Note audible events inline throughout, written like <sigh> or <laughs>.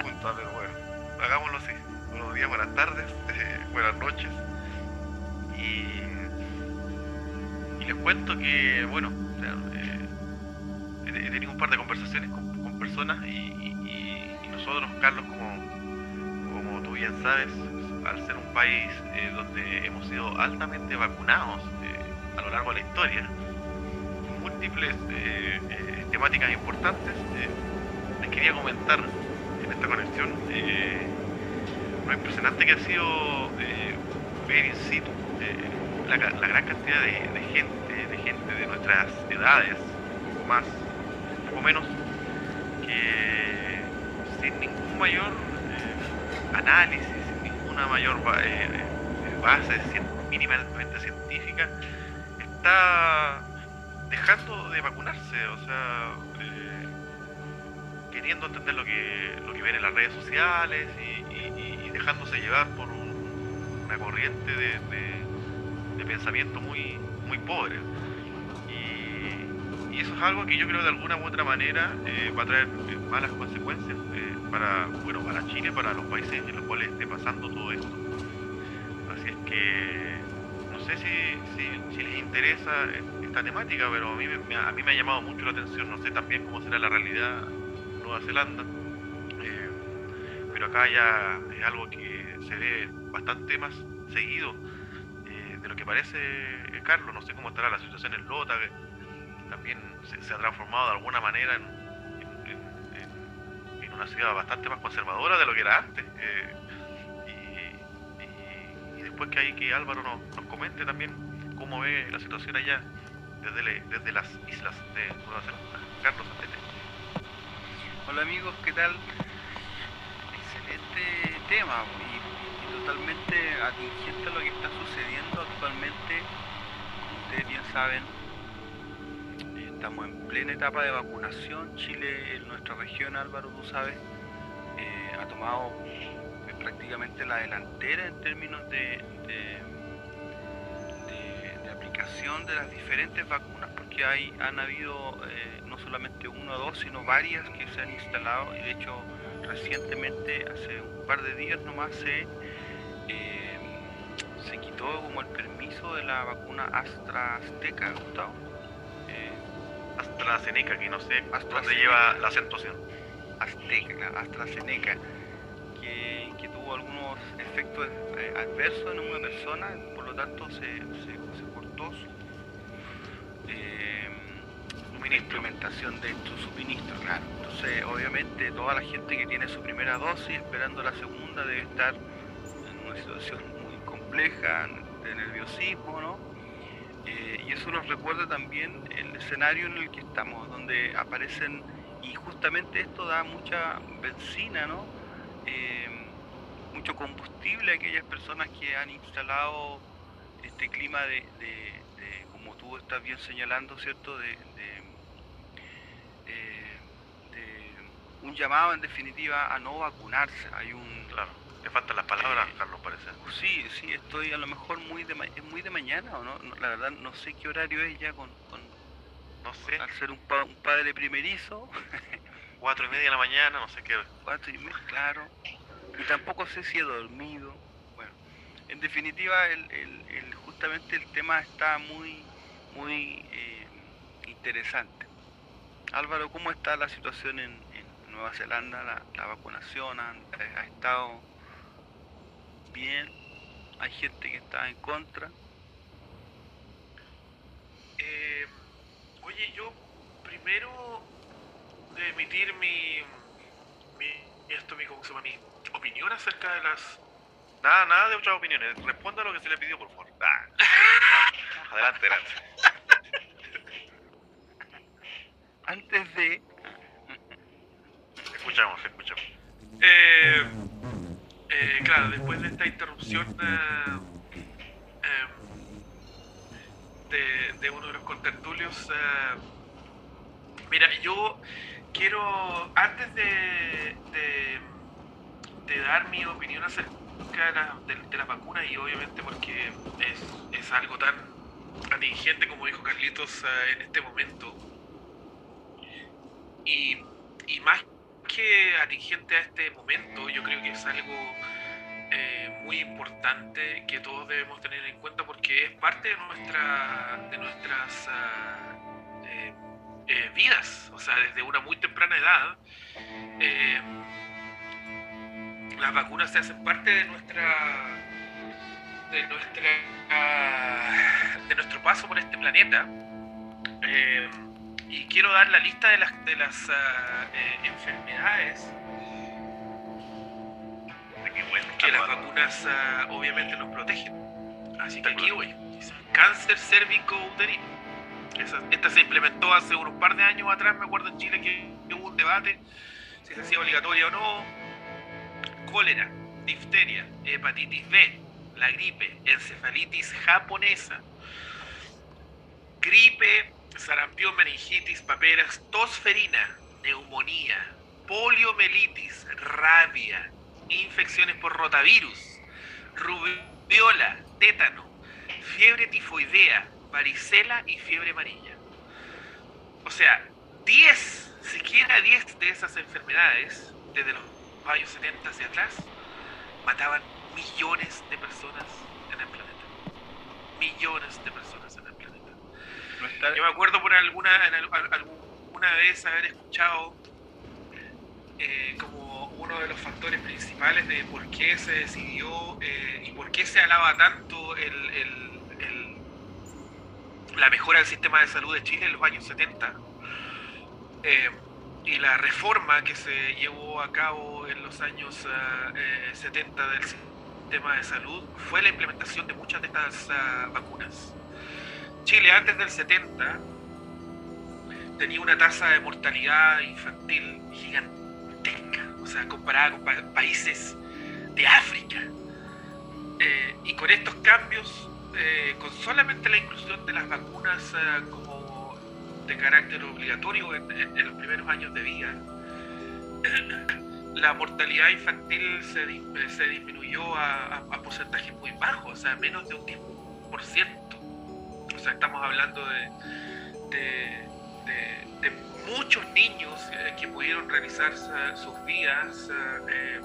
punto, pero bueno, hagámoslo así. Buenos días, buenas tardes, <laughs> buenas noches. Y, y les cuento que, bueno, eh, he, tenido un par de conversaciones con, personas y, nosotros, Carlos, como, como tú bien sabes, al ser un país eh, donde hemos sido altamente vacunados eh, a lo largo de la historia, múltiples temáticas importantes, les quería comentar en esta conexión eh, lo impresionante que ha sido eh, ver in situ eh, la, gran cantidad de, gente, de gente de nuestras edades, un poco más, un poco menos, que sin ningún mayor eh, análisis, sin ninguna mayor eh, base mínimamente científica, está dejando de vacunarse, o sea, queriendo entender lo que, lo que ven en las redes sociales y, dejándose llevar por un- una corriente de, de- pensamiento muy, muy pobre. Y, y eso es algo que yo creo de alguna u otra manera eh, va a traer eh, malas consecuencias eh, para, bueno, para Chile, para los países en los cuales esté pasando todo esto. Así es que no sé si, si, si les interesa esta temática, pero a mí, a mí me ha llamado mucho la atención. No sé también cómo será la realidad Nueva Zelanda, eh, pero acá ya es algo que se ve bastante más seguido eh, de lo que parece eh, Carlos. No sé cómo estará la situación en Lota, que también se, ha transformado de alguna manera en, una ciudad bastante más conservadora de lo que era antes. y, después que hay que Álvaro nos, comente también cómo ve la situación allá desde, desde las islas de Nueva Zelanda. Carlos, adelante. Hola amigos, ¿qué tal? Excelente tema y, totalmente atingente a lo que está sucediendo actualmente. Como ustedes bien saben, estamos en plena etapa de vacunación. Chile, en nuestra región, Álvaro, tú sabes, eh, ha tomado eh, prácticamente la delantera en términos de aplicación de las diferentes vacunas porque hay, han habido eh, no solamente una o dos, sino varias que se han instalado y de hecho recientemente, hace un par de días nomás, se, eh, se quitó como el permiso de la vacuna AstraZeneca, Gustavo. Eh, AstraZeneca, que no sé dónde lleva la acentuación. Azteca, AstraZeneca, que, que tuvo algunos efectos adversos en una persona, por lo tanto se, se, se cortó su Suministro. implementación de su suministro, claro. Entonces, obviamente, toda la gente que tiene su primera dosis esperando la segunda debe estar en una situación muy compleja, de nerviosismo, ¿no? Eh, y eso nos recuerda también el escenario en el que estamos, donde aparecen, y justamente esto da mucha benzina, ¿no? Eh, mucho combustible a aquellas personas que han instalado este clima de, como tú estás bien señalando, ¿cierto? De- eh, de un llamado en definitiva a no vacunarse. Hay un Claro, te faltan las palabras, Eh, Carlos, parece. Sí, sí, estoy a lo mejor muy de, ma- es muy de mañana o no, No, la verdad no sé qué horario es ya con, con- No sé, al ser un, pa- un padre primerizo, <laughs> cuatro y media de la mañana, no sé qué. cuatro y media, claro, y tampoco sé si he dormido. Bueno, en definitiva, el, el- el- justamente el tema está muy, muy eh, interesante. Álvaro, ¿cómo está la situación en Nueva Zelanda? La, la vacunación ha, ha estado bien, hay gente que está en contra. Eh, oye, yo primero de emitir mi, mi esto, mi, ¿cómo se llama? Mi opinión acerca de las... Nada, nada de otras opiniones. Responda a lo que se le pidió, por favor. Ah. <laughs> Adelante, adelante. <laughs> Antes de Escuchamos, escuchamos. Eh, eh, claro, después de esta interrupción eh, eh, de, de uno de los contertulios, mira, yo quiero, antes de, de, de dar mi opinión acerca importancia de, las vacunas y obviamente porque es, es algo tan atingente como dijo Carlitos en este momento. Y, más que atingente a este momento, yo creo que es algo eh, muy importante que todos debemos tener en cuenta porque es parte de, nuestra, de nuestras eh, vidas, o sea, desde una muy temprana edad las vacunas se hacen parte de nuestra de nuestra de nuestro paso por este planeta y quiero dar la lista de las de las eh, enfermedades que las vacunas ah, obviamente nos protegen. Así que aquí voy. Cáncer cérvico uterino esta se implementó hace unos par de años atrás me acuerdo en Chile que hubo un debate si se hacía obligatoria o no. Cólera, difteria, hepatitis B, la gripe, encefalitis japonesa, gripe, sarampión, meningitis, paperas, tosferina, neumonía, poliomielitis, rabia, infecciones por rotavirus, rubiola, tétano, fiebre tifoidea, varicela y fiebre amarilla. O sea, 10, siquiera 10 de esas enfermedades, desde los años 70 hacia atrás, mataban millones de personas en el planeta. Millones de personas en el Yo me acuerdo por alguna, alguna vez haber escuchado eh, como uno de los factores principales de por qué se decidió eh, y por qué se alaba tanto el, la mejora del sistema de salud de Chile en los años 70 y la reforma que se llevó a cabo en los años 70 eh, del sistema de salud fue la implementación de muchas de estas ah, vacunas. Chile antes del 70 tenía una tasa de mortalidad infantil gigantesca, o sea, comparada con países de África. Eh, y con estos cambios, eh, con solamente la inclusión de las vacunas ah, de carácter obligatorio en, los primeros años de vida, la mortalidad infantil se, se disminuyó a, porcentajes muy bajos, o sea, menos de un 10%. Sea, estamos hablando de, de, muchos niños eh, que pudieron realizar sus vidas eh,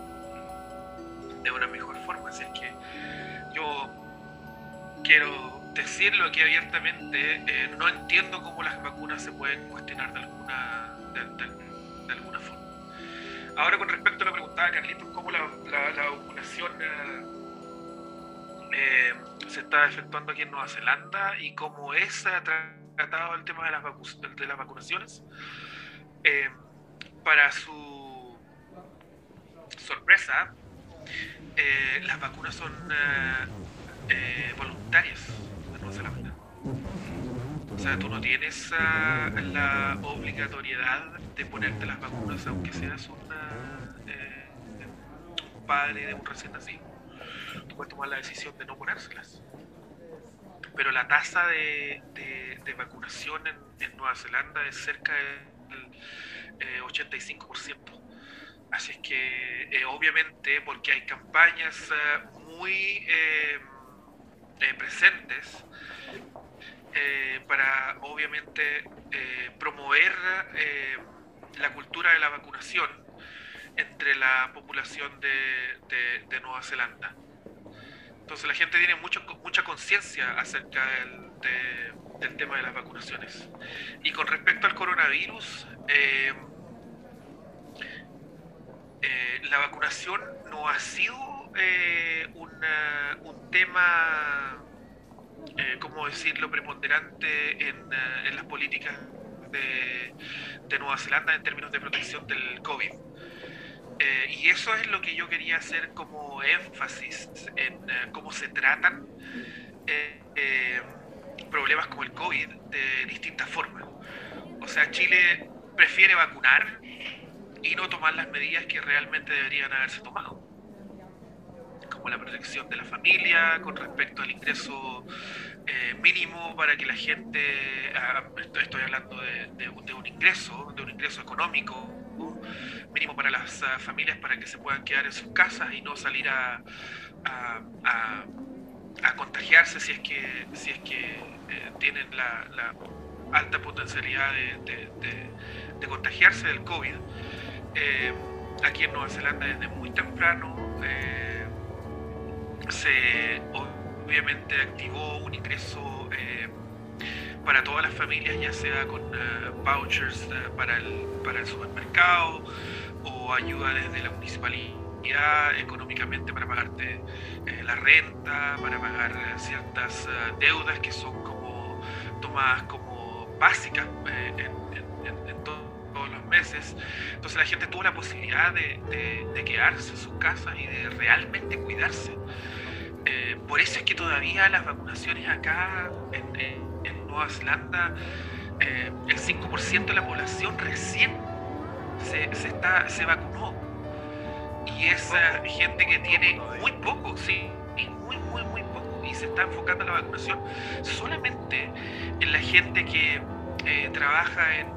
de una mejor forma. Así es que yo quiero decirlo aquí abiertamente, eh, no entiendo cómo las vacunas se pueden cuestionar de alguna, de, alguna forma. Ahora con respecto a lo que preguntaba Carlitos, cómo la, vacunación eh, eh, se está efectuando aquí en Nueva Zelanda y cómo es tratado el tema de las, de las vacunaciones. para su sorpresa, las vacunas son voluntarias o sea, tú no tienes ah, la obligatoriedad de ponerte las vacunas aunque seas eh, un padre de un recién nacido. Tú tomar la decisión de no ponérselas. Pero la tasa de, vacunación en, Nueva Zelanda es cerca del 85%. Eh, Así es que, eh, obviamente, porque hay campañas muy presentes eh, para obviamente eh, promover eh, la cultura de la vacunación entre la población de, Nueva Zelanda. Entonces la gente tiene mucho, mucha conciencia acerca del, tema de las vacunaciones. Y con respecto al coronavirus, la vacunación no ha sido un tema eh, ¿cómo decirlo?, preponderante en, eh, en las políticas de, de, Nueva Zelanda en términos de protección del COVID. Eh, y eso es lo que yo quería hacer como énfasis en eh, cómo se tratan problemas como el COVID de distintas formas. O sea, Chile prefiere vacunar y no tomar las medidas que realmente deberían haberse tomado como la protección de la familia, con respecto al ingreso eh, mínimo para que la gente, ah, estoy hablando de, un ingreso, de un ingreso económico, mínimo para las ah, familias para que se puedan quedar en sus casas y no salir a, a, contagiarse si es que, si es que eh, tienen la, alta potencialidad de, de- contagiarse del COVID. Eh, aquí en Nueva Zelanda desde muy temprano eh, se obviamente activó un ingreso para todas las familias, ya sea con eh, vouchers eh, para, el, para el supermercado o ayuda desde la municipalidad económicamente para pagarte eh, la renta, para pagar eh, ciertas eh, deudas que son como tomadas como básicas eh, en, en- en- en to- todos los meses. Entonces la gente tuvo la posibilidad de, de- de quedarse en sus casas y de realmente cuidarse. Eh, por eso es que todavía las vacunaciones acá en- en Nueva Zelanda, eh, el 5% de la población recién se, se está, se vacunó. Y es eh, gente que tiene muy poco, sí, muy, muy, muy poco. Y se está enfocando la vacunación solamente en la gente que eh, trabaja en,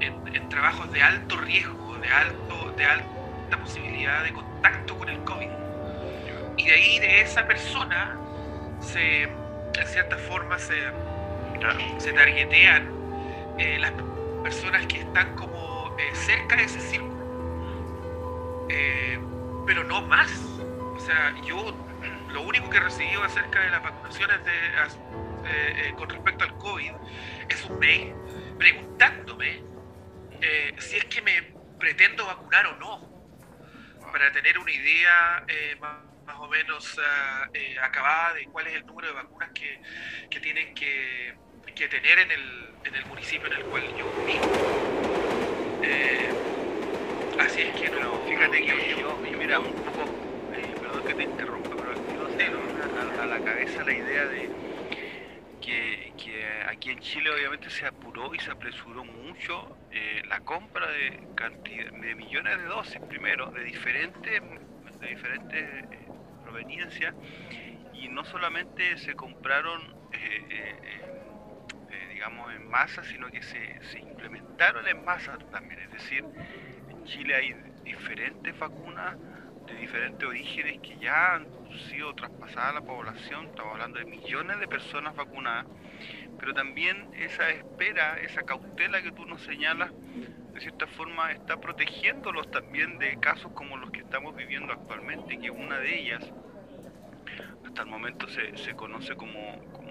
eh, en trabajos de alto riesgo, de, alto, de alta posibilidad de contacto con el COVID. Y de ahí, de esa persona, se, en cierta forma se, se targetean eh, las personas que están como eh, cerca de ese círculo. Eh, pero no más. O sea, yo lo único que he recibido acerca de las vacunaciones de, con respecto al COVID es un mail preguntándome si es que me pretendo vacunar o no, para tener una idea más, más o menos ah, eh, acabada de cuál es el número de vacunas que, que tienen que, que tener en el, en el municipio en el cual yo vivo. Eh, así es que no, fíjate que yo, yo, mira, un poco, eh, perdón que te interrumpa, pero no a, a la cabeza la idea de que, que aquí en Chile obviamente se apuró y se apresuró mucho eh, la compra de cantidad, de millones de dosis primero, de diferentes, de diferentes proveniencias, y no solamente se compraron eh, digamos en masa, sino que se, se implementaron en masa también, es decir, en Chile hay diferentes vacunas de diferentes orígenes que ya han sido traspasadas a la población, estamos hablando de millones de personas vacunadas, pero también esa espera, esa cautela que tú nos señalas, de cierta forma está protegiéndolos también de casos como los que estamos viviendo actualmente, que una de ellas, hasta el momento se, se conoce como, como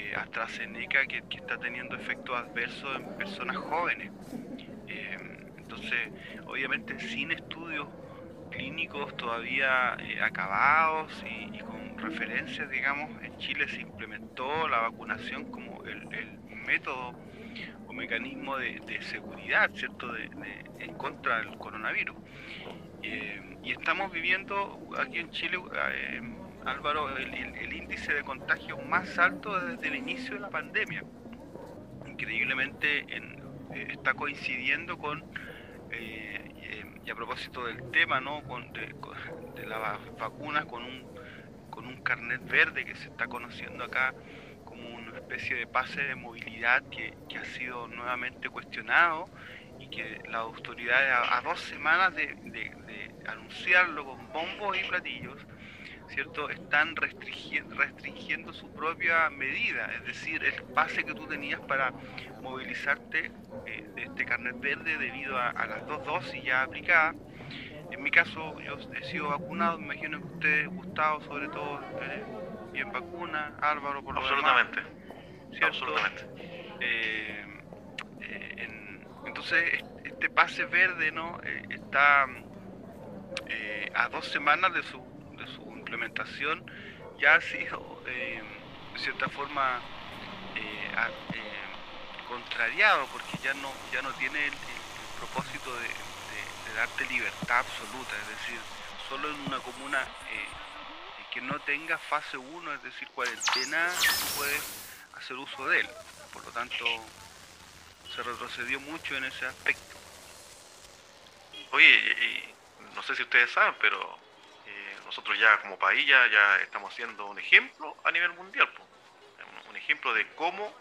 eh, AstraZeneca, que, que está teniendo efectos adversos en personas jóvenes. Eh, entonces, obviamente sin estudios clínicos todavía eh, acabados y, y con referencias, digamos, en Chile se implementó la vacunación como el, el método o mecanismo de, de seguridad, ¿cierto?, de, de- en contra del coronavirus. Eh, y estamos viviendo aquí en Chile, eh, Álvaro, el, índice de contagio más alto desde el inicio de la pandemia. Increíblemente en- eh, está coincidiendo con, eh, eh, y a propósito del tema, ¿no? Con, de, con- de las vacunas, con un, con un carnet verde que se está conociendo acá como una especie de pase de movilidad que, ha sido nuevamente cuestionado y que las autoridades a, dos semanas de anunciarlo con bombos y platillos, ¿cierto? Están restringi- restringiendo su propia medida, es decir, el pase que tú tenías para movilizarte eh, de este carnet verde debido a, a las dos dosis ya aplicadas. En mi caso, yo he sido vacunado, me imagino que ustedes, Gustavo, sobre todo, eh, bien vacuna, Álvaro, por lo. Absolutamente. ¿cierto? Absolutamente. Eh, eh, en- entonces est- este pase verde no Eh, está a dos semanas de su implementación ya ha sido eh, de cierta forma eh, eh, contrariado porque ya no ya no tiene el, propósito de, darte libertad absoluta es decir solo en una comuna eh, que no tenga fase 1 es decir cuarentena tú puedes hacer uso de él. Por lo tanto, se retrocedió mucho en ese aspecto. Oye, no sé si ustedes saben, pero eh, nosotros ya como país ya, estamos haciendo un ejemplo a nivel mundial. Un, ejemplo de cómo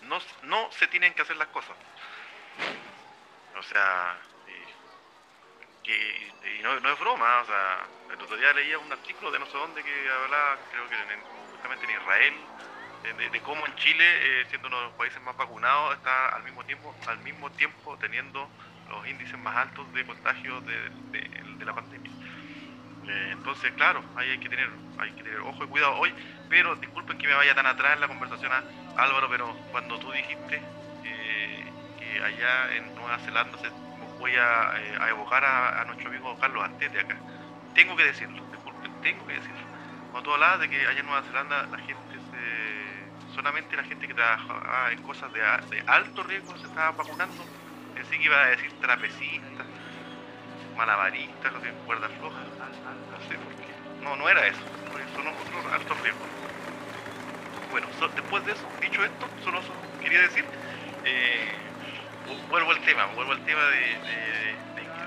no, se tienen que hacer las cosas. O sea, y no, es broma, o sea, el otro día leía un artículo de no sé dónde que hablaba, creo que en, justamente en Israel, de, cómo en Chile, eh, siendo uno de los países más vacunados, está al mismo tiempo, al mismo tiempo teniendo los índices más altos de contagio de, de- de la pandemia. Eh, entonces, claro, ahí hay que tener, hay que tener ojo y cuidado hoy, pero disculpen que me vaya tan atrás en la conversación, ah, Álvaro, pero cuando tú dijiste eh, que allá en Nueva Zelanda se, voy a, eh, evocar a, nuestro amigo Carlos Antete acá, tengo que decirlo, disculpen, tengo que decirlo. Cuando tú hablabas de que allá en Nueva Zelanda la gente se, solamente la gente que trabajaba en cosas de, de alto riesgo se estaba vacunando, pensé que iba a decir trapecistas, malabaristas, no sé, cuerdas flojas, no sé por qué. No, no era eso, son otros altos riesgos. Bueno, después de eso, dicho esto, solo quería decir, eh, vu- vuelvo al tema, vuelvo al tema de,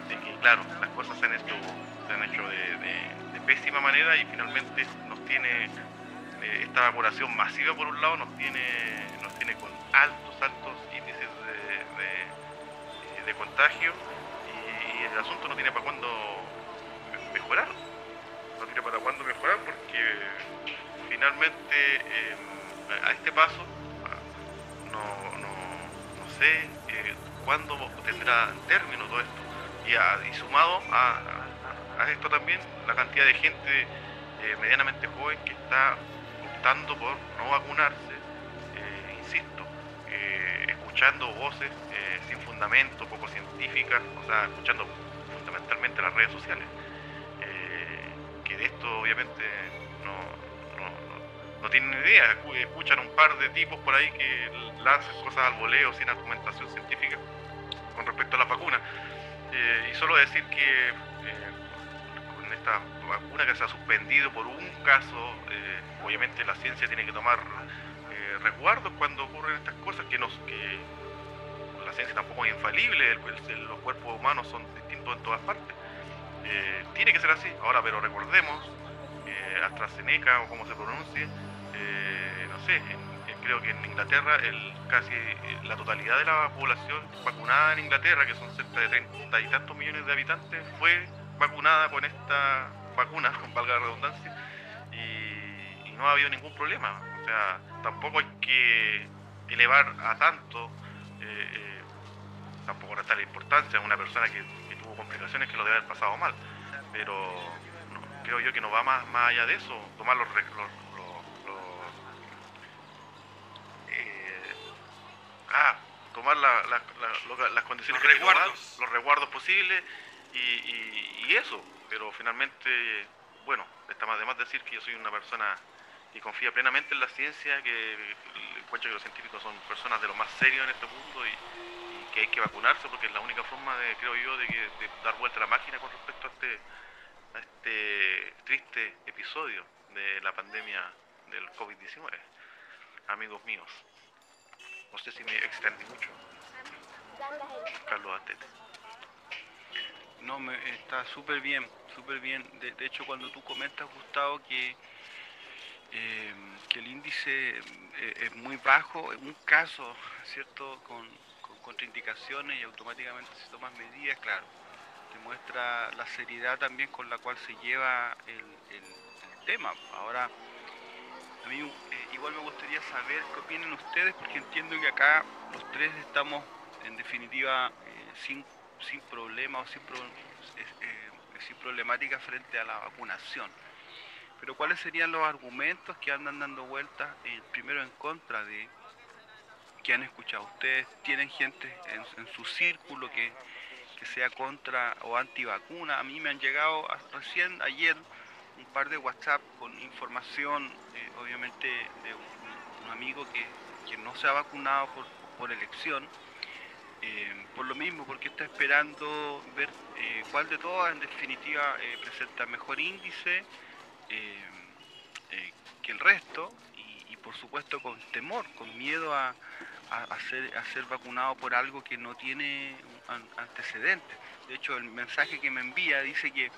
que, claro, las cosas se han hecho, se han hecho de, pésima manera y finalmente nos tiene eh, esta vacunación masiva por un lado, nos tiene, nos tiene con altos, altos índices de, contagio el asunto no tiene para cuándo mejorar, no tiene para cuándo mejorar porque finalmente eh, a este paso no, no, no sé eh, cuándo tendrá término todo esto. Y, sumado a, esto también la cantidad de gente eh, medianamente joven que está optando por no vacunarse, eh, insisto, escuchando voces eh, sin fundamento, poco científicas, o sea, escuchando fundamentalmente las redes sociales, eh, que de esto obviamente no, no, no- tienen idea, Escu- escuchan un par de tipos por ahí que lanzan cosas al voleo sin argumentación científica con respecto a la vacuna. Eh, y solo decir que eh, con esta vacuna que se ha suspendido por un caso, obviamente la ciencia tiene que tomar resguardos cuando ocurren estas cosas, que, nos, que la ciencia tampoco es infalible, los cuerpos humanos son distintos en todas partes. Eh, tiene que ser así. Ahora, pero recordemos, eh, AstraZeneca o como se pronuncie, eh, no sé, creo que en Inglaterra casi la totalidad de la población vacunada en Inglaterra, que son cerca de treinta y tantos millones de habitantes, fue vacunada con esta vacuna, con <laughs> valga la redundancia, y, y no ha habido ningún problema. O sea, tampoco hay que elevar a tanto, eh, eh, tampoco restarle importancia a una persona que, que tuvo complicaciones que lo debe haber pasado mal, pero no, creo yo que no va más, más allá de eso, tomar los, los, los- los- eh, ah, tomar la- la- la- las condiciones Los que más, los resguardos posibles y, y- y eso, pero finalmente, bueno, está más de más decir que yo soy una persona que confía plenamente en la ciencia, que encuentro que los científicos son personas de lo más serio en este mundo y, y que hay que vacunarse porque es la única forma de, creo yo, de, de dar vuelta a la máquina con respecto a este, este triste episodio de la pandemia del COVID-19. Amigos míos, no sé si me extendí mucho. Carlos Atete. No, me, está súper bien, súper bien. De hecho, cuando tú comentas, Gustavo, que, eh, que el índice eh, es muy bajo, en un caso, ¿cierto?, con, con contraindicaciones y automáticamente se toman medidas, claro, demuestra la seriedad también con la cual se lleva el, tema. Ahora, a mí eh, igual me gustaría saber qué opinan ustedes, porque entiendo que acá los tres estamos, en definitiva, eh, sin, sin problemas o sin, pro- sin problemática frente a la vacunación. Pero ¿cuáles serían los argumentos que andan dando vueltas, eh, primero en contra de que han escuchado? ¿Ustedes tienen gente en, su círculo que, que sea contra o antivacuna? A mí me han llegado a- recién ayer un par de WhatsApp con información, eh, obviamente, de un, amigo que, que no se ha vacunado por, por elección, eh, por lo mismo, porque está esperando ver cuál de todas, en definitiva, eh, presenta mejor índice eh, eh, que el resto, y, por supuesto con temor, con miedo a, a, a ser, vacunado por algo que no tiene antecedentes. De hecho, el mensaje que me envía dice que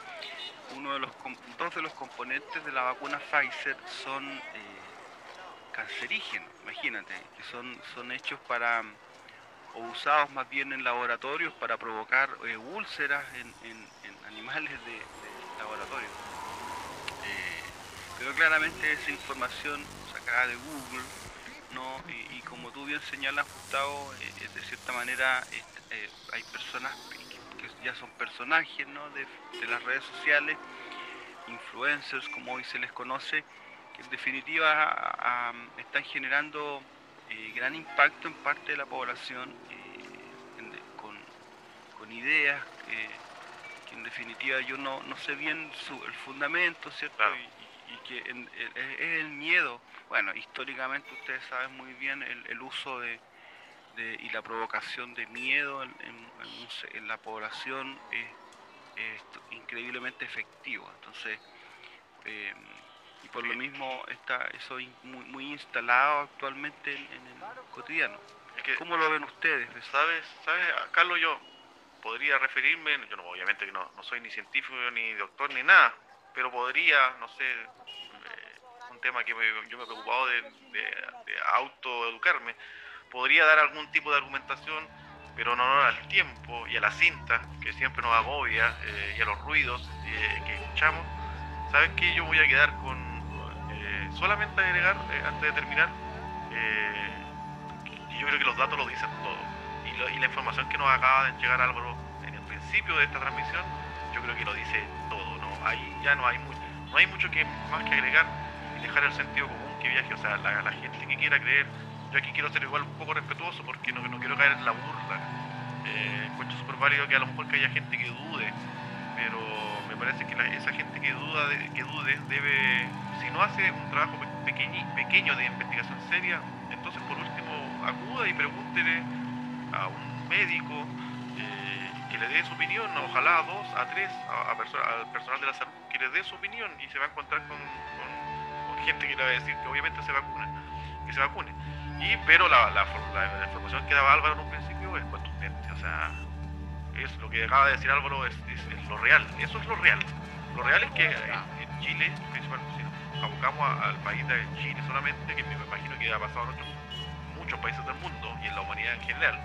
uno de los dos de los componentes de la vacuna Pfizer son eh, cancerígenos, imagínate, que son, son hechos para o usados más bien en laboratorios para provocar úlceras en- animales de, laboratorio. Eh, pero claramente esa información sacada de Google, ¿no? y, como tú bien señalas, Gustavo, eh, de cierta manera hay personas que ya son personajes ¿no? de, las redes sociales, influencers como hoy se les conoce, que en definitiva están generando gran impacto en parte de la población con, ideas que, en definitiva yo no, sé bien su, el fundamento, ¿cierto? Y, que es el miedo. Bueno, históricamente ustedes saben muy bien el, uso de, y la provocación de miedo en, la población es, increíblemente efectivo. Entonces, eh, y por lo mismo está eso muy, muy instalado actualmente en, el cotidiano. ¿Cómo lo ven ustedes? ¿Sabes, sabes, Carlos, yo podría referirme, yo no, obviamente que no, soy ni científico, ni doctor, ni nada, pero podría, no sé, eh, un tema que yo me he preocupado de, autoeducarme, podría dar algún tipo de argumentación, pero no al tiempo y a la cinta, que siempre nos agobia, eh, y a los ruidos eh, que escuchamos. ¿Sabes qué? Yo voy a quedar con solamente agregar, eh, antes de terminar, eh, yo creo que los datos lo dicen todo. Y, la información que nos acaba de llegar Álvaro en el principio de esta transmisión, yo creo que lo dice todo. Ahí ya no hay, no hay mucho que, más que agregar y dejar el sentido común que viaje. O sea, la, gente que quiera creer, yo aquí quiero ser igual un poco respetuoso porque no, no quiero caer en la burla. Eh, encuentro súper válido que a lo mejor que haya gente que dude, pero me parece que esa gente que duda que dude debe si no hace un trabajo pequeño de investigación seria, entonces por último acuda y pregúntele a un médico le dé su opinión, ojalá a dos, a tres, a, al personal de la salud, que le dé su opinión y se va a encontrar con, gente que le va a decir que obviamente se vacuna, que se vacune. Y, pero la, la, información que daba Álvaro en un principio es contundente, o sea, es lo que acaba de decir Álvaro es, lo real, eso es lo real. Lo real es que en Chile, principalmente, abocamos al país de Chile solamente, que me imagino que ha pasado en muchos países del mundo y en la humanidad en general,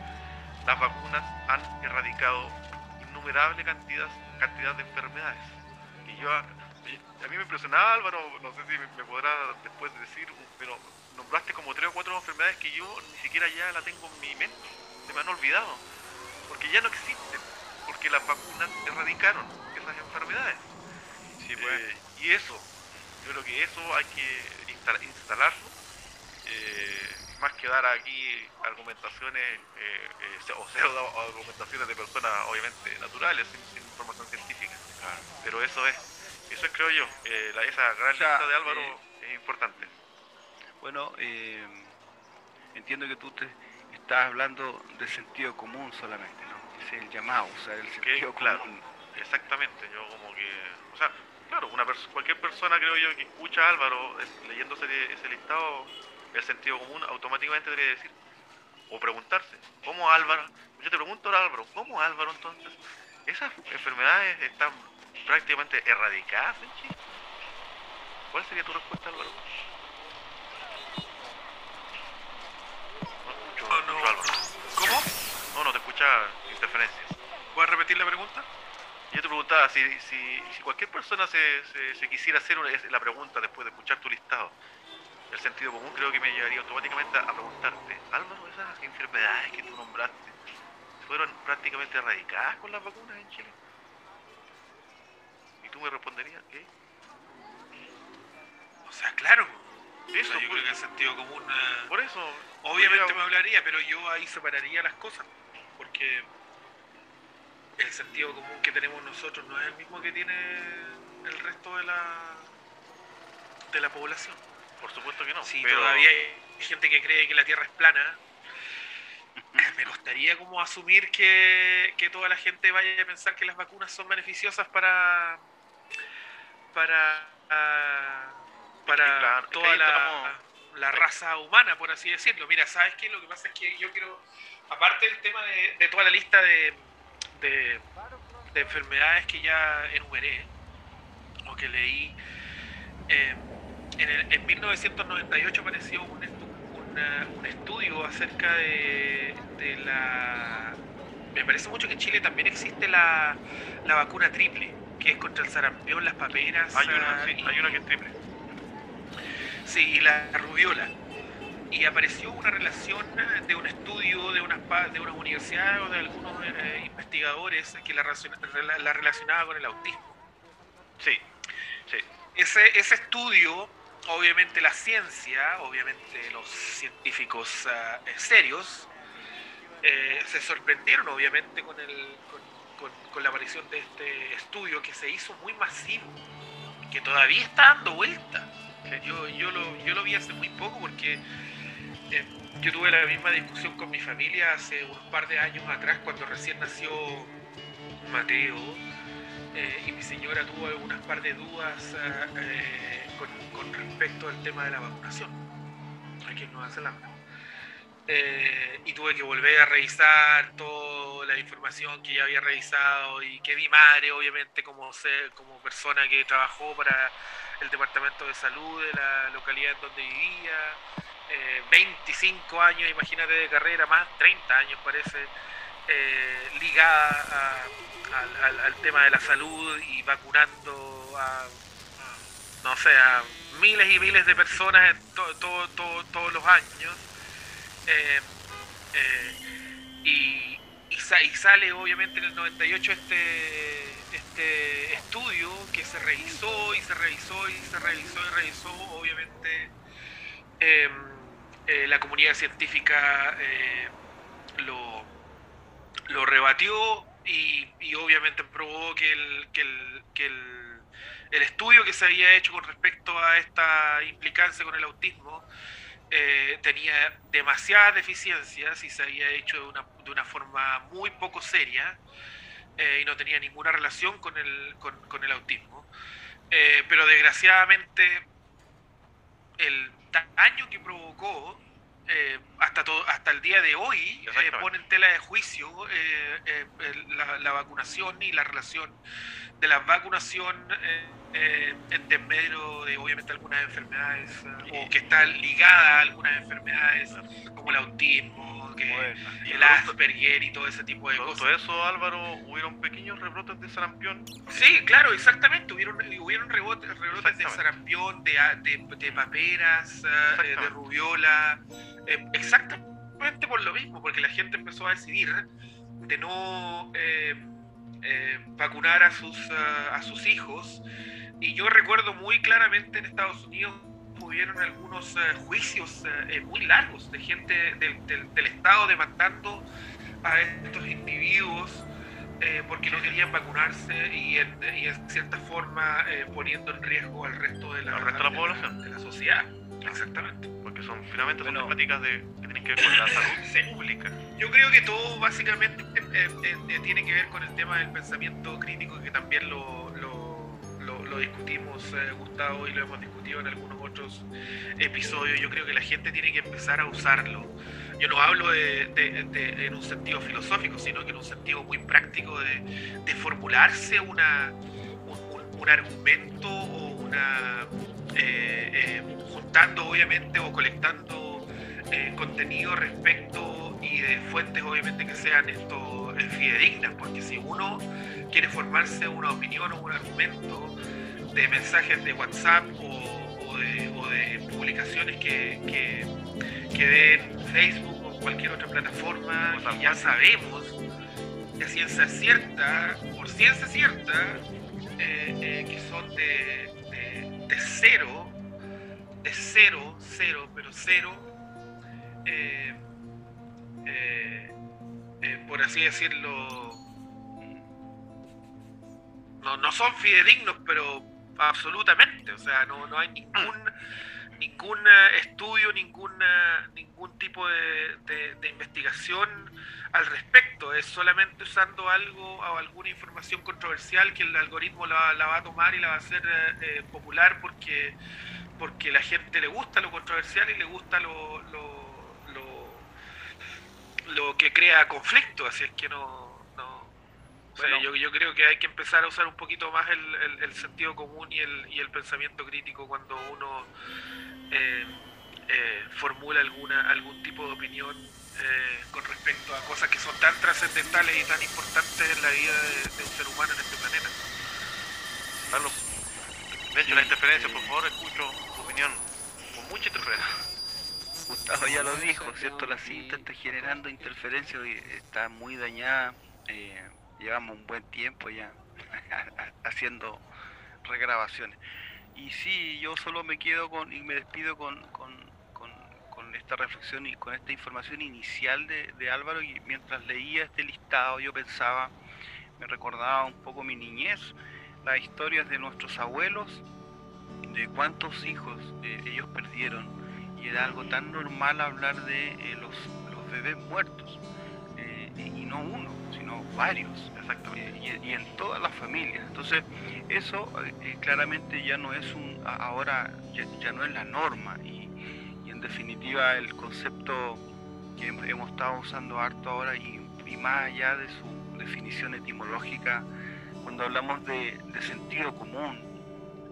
las vacunas han erradicado innumerable cantidad, cantidad de enfermedades. Y yo, a mí me impresionaba Álvaro, no sé si me podrá después decir, pero nombraste como tres o cuatro enfermedades que yo ni siquiera ya la tengo en mi mente, se me han olvidado, porque ya no existen, porque las vacunas erradicaron esas enfermedades. Sí, pues. Eh, y eso, yo creo que eso hay que instalarlo, eh, más que dar aquí argumentaciones eh, eh, o pseudo <laughs> argumentaciones de personas obviamente naturales, sin, información científica. Pero eso es, eso es creo yo, esa gran lista de Álvaro es importante. Bueno, entiendo que tú te estás hablando de sentido común solamente, ¿no? Es el llamado, o sea, el sentido común. Exactamente, yo como que, o sea, claro, una cualquier persona creo yo que escucha a Álvaro leyendo ese, listado, el sentido común automáticamente debería decir, o preguntarse, ¿cómo Álvaro? Yo te pregunto ahora Álvaro, ¿cómo Álvaro entonces? ¿Esas enfermedades están prácticamente erradicadas en Chile? ¿Cuál sería tu respuesta Álvaro? No escucho, no, Álvaro. ¿Cómo? No, no te escucha interferencias. ¿Puedes repetir la pregunta? Yo te preguntaba, si, si, si cualquier persona se, se, quisiera hacer la pregunta después de escuchar tu listado, el sentido común creo que me llevaría automáticamente a preguntarte, Álvaro, esas enfermedades que tú nombraste, ¿fueron prácticamente erradicadas con las vacunas en Chile? Y tú me responderías, ¿qué? O sea, claro. Eso, yo creo que el sentido común... Eh, por eso... Obviamente me hablaría, pero yo ahí separaría las cosas, porque el sentido común que tenemos nosotros no es el mismo que tiene el resto de la de la población. Por supuesto que no. Si todavía hay gente que cree que la Tierra es plana, <laughs> me costaría como asumir que, toda la gente vaya a pensar que las vacunas son beneficiosas para para para toda la, la, raza humana, por así decirlo. Mira, ¿sabes qué? Lo que pasa es que yo quiero, aparte del tema de toda la lista de, de, enfermedades que ya enumeré o que leí. Eh, en, el, en 1998 apareció un, un estudio acerca de, de, la, me parece mucho que en Chile también existe la, la vacuna triple, que es contra el sarampión, las paperas. Hay una, ah, sí, y- hay una que es triple. Sí, y la rubiola. Y apareció una relación de un estudio de unas, de unas universidades o de algunos eh, investigadores que la, relaciona- rela- la relacionaba con el autismo. Sí, sí. Ese, ese estudio, obviamente la ciencia, obviamente los científicos eh, serios, eh, se sorprendieron obviamente con, el, con, con- con la aparición de este estudio que se hizo muy masivo, que todavía está dando vuelta. Yo, yo, lo, yo lo vi hace muy poco porque eh, yo tuve la misma discusión con mi familia hace unos par de años atrás cuando recién nació Mateo eh, y mi señora tuvo algunas par de dudas ah, eh, con, con respecto al tema de la vacunación aquí en Nueva Zelanda. Eh, y tuve que volver a revisar toda la información que ya había revisado y que mi madre, obviamente, como, se- como persona que trabajó para el Departamento de Salud de la localidad en donde vivía, eh, 25 años, imagínate, de carrera, más 30 años parece, eh, ligada a- al, tema de la salud y vacunando a, no sé, miles y miles de personas en to- to- to- todos los años. Eh, eh, y, y sa- y sale obviamente en el 98 este, este estudio que se revisó y se revisó y se revisó y revisó, obviamente la comunidad científica lo, lo rebatió y, obviamente probó que el, estudio que se había hecho con respecto a esta implicancia con el autismo eh, tenía demasiadas deficiencias y se había hecho de una, forma muy poco seria eh, y no tenía ninguna relación con el, con el autismo. Eh, pero desgraciadamente el daño que provocó eh, hasta, todo, hasta el día de hoy eh, pone en tela de juicio eh, eh, la, la vacunación y la relación de la vacunación eh, eh, en desmedro de obviamente algunas enfermedades eh, o que está ligada a algunas enfermedades como el autismo, que. Y el Asperger y todo ese tipo de cosas. eso, Álvaro, hubieron pequeños rebrotes de sarampión. Sí, claro, exactamente. Hubieron, hubieron rebotes, rebrotes de sarampión, de, de, de paperas, eh, de rubiola. eh, exactamente por lo mismo, porque la gente empezó a decidir de no eh, eh, vacunar a sus, eh, a sus hijos. Y yo recuerdo muy claramente en Estados Unidos hubieron algunos eh, juicios eh, muy largos de gente del, del- del Estado demandando a estos individuos eh, porque no querían vacunarse y en, y en cierta forma eh, poniendo en riesgo al resto de la, resto de la población. de la sociedad. Exactamente. Porque son finalmente son Bueno. temáticas de, que tienen que ver con la salud <laughs> Sí. pública. Yo creo que todo básicamente eh, tiene que ver con el tema del pensamiento crítico que también lo, discutimos eh, Gustavo y lo hemos discutido en algunos otros episodios. Yo creo que la gente tiene que empezar a usarlo. Yo no hablo de, en un sentido filosófico, sino que en un sentido muy práctico de, formularse un, argumento o una... eh, eh, juntando obviamente o colectando contenido respecto y de fuentes obviamente que sean esto eh, fidedignas, porque si uno quiere formarse una opinión o un argumento de mensajes de WhatsApp o, o de, o de publicaciones que, que, que den Facebook o cualquier otra plataforma, ya sabemos de ciencia cierta, por ciencia cierta, eh, eh, que son de, de, de cero, de cero, cero, pero cero, eh, por así decirlo, no, no son fidedignos, pero absolutamente, o sea, no, no hay ningún ningún eh, estudio, ningún, eh, ningún tipo de, de- de investigación al respecto, es solamente usando algo o alguna información controversial que el algoritmo la, la va a tomar y la va a hacer eh, eh, popular porque, porque la gente le gusta lo controversial y le gusta lo, lo, lo, lo que crea conflicto, así es que no o sea, Bueno. yo, yo creo que hay que empezar a usar un poquito más el, el- el sentido común y el, y el pensamiento crítico cuando uno eh, eh, formula alguna algún tipo de opinión eh, con respecto a cosas que son tan trascendentales y tan importantes en la vida de, de un ser humano en este planeta. Carlos, de hecho, la interferencia, por favor, escucho tu opinión con mucha interferencia. <laughs> Gustavo ya lo dijo, ¿cierto? La cinta está generando interferencia y está muy dañada. eh, llevamos un buen tiempo ya <laughs> haciendo regrabaciones. Y sí, yo solo me quedo con y me despido con, con, esta reflexión y con esta información inicial de, de Álvaro. Y mientras leía este listado, yo pensaba, me recordaba un poco mi niñez, las historias de nuestros abuelos, de cuántos hijos eh, ellos perdieron y era algo tan normal hablar de eh, los, los bebés muertos eh, y no uno varios Exactamente. y, en todas las familias entonces eso eh, eh, claramente ya no es un ahora ya, no es la norma y, en definitiva el concepto que hem- hemos estado usando harto ahora y, más allá de su definición etimológica cuando hablamos de, sentido común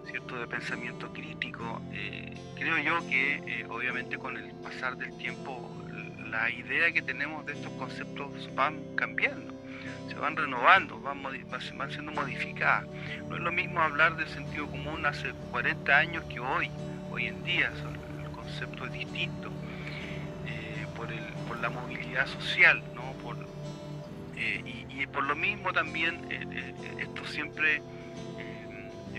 ¿cierto? de pensamiento crítico. eh, creo yo que obviamente con el pasar del tiempo la idea que tenemos de estos conceptos van cambiando, se van renovando, van, van- siendo modificadas. No es lo mismo hablar de sentido común hace 40 años que hoy, hoy en día, el concepto es distinto eh, por, el, por la movilidad social, ¿no? eh, y, y por lo mismo también eh, eh, esto siempre eh,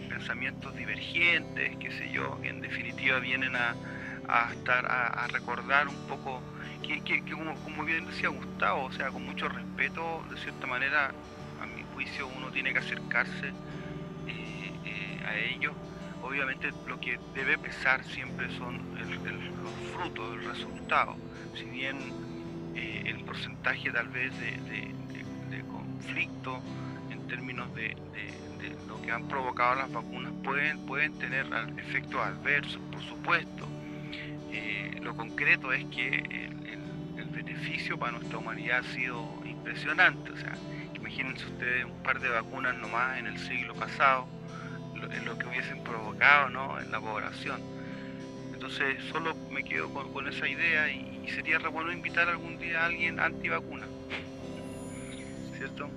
pensamientos divergentes, qué sé yo, que en definitiva vienen a, a estar a, recordar un poco que, que- que como, como bien decía Gustavo, o sea, con mucho respeto, de cierta manera, a mi juicio uno tiene que acercarse eh, eh, a ellos. Obviamente lo que debe pesar siempre son los frutos, el resultado. Si bien eh, el porcentaje tal vez de, de- conflicto en términos de, lo que han provocado las vacunas pueden, pueden tener efectos adversos, por supuesto. Eh, lo concreto es que el, beneficio para nuestra humanidad ha sido impresionante. O sea, imagínense ustedes un par de vacunas nomás en el siglo pasado, lo, lo que hubiesen provocado ¿no? en la población. Entonces solo me quedo con, esa idea y, sería re bueno invitar algún día a alguien antivacuna. ¿Cierto?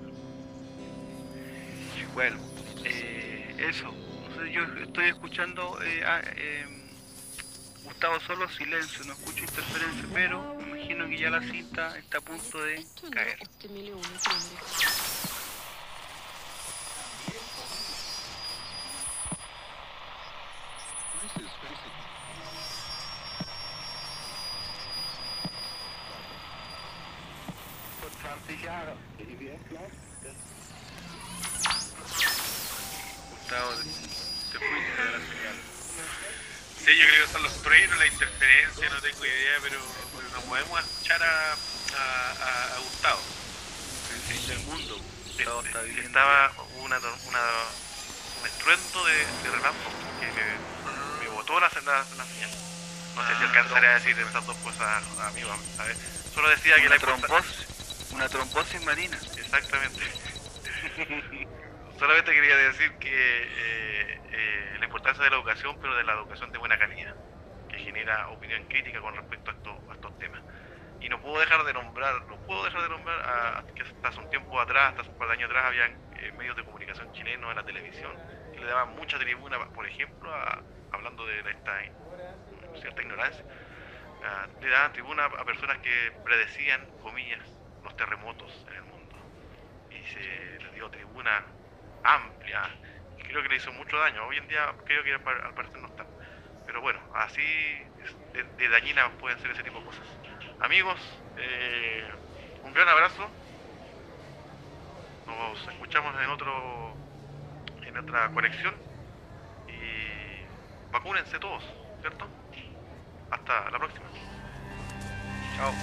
Bueno, eh, eso. Yo estoy escuchando eh, a- em, Gustavo solo silencio, no escucho interferencia, pero me imagino que ya la cinta está a punto de caer. 180 miljoner kroner. Gustavo, te fuiste de la señal. Sí, yo creo que son los truenos, la interferencia, no tengo idea, pero, no podemos escuchar a, a, a- a Gustavo. El fin del mundo. Gustavo está viviendo Estaba una, un estruendo de, de relámpago que me, me botó la, la, la señal. No sé si Ah, alcanzaré a decir estas dos cosas. A ver, solo decía que una la importa- trombosis, una trombosis marina. Exactamente. <laughs> Solamente quería decir que eh, eh, la importancia de la educación, pero de la educación de buena calidad, que genera opinión crítica con respecto a, esto- a estos temas. Y no puedo dejar de nombrar, no puedo dejar de nombrar a, que hasta un tiempo atrás, hasta un par de años atrás, había medios de comunicación chilenos en la televisión que le daban mucha tribuna, por ejemplo, a- hablando de esta eh, cierta ignorancia, ah, le daban tribuna a personas que predecían, comillas, los terremotos en el mundo y se le dio tribuna amplia creo que le hizo mucho daño. Hoy en día creo que al par- al parecer no está. Pero bueno, así de, de dañinas pueden ser ese tipo de cosas. Amigos, eh, un gran abrazo. Nos escuchamos en otro en otra conexión y vacúnense todos, ¿cierto? Hasta la próxima. Chao.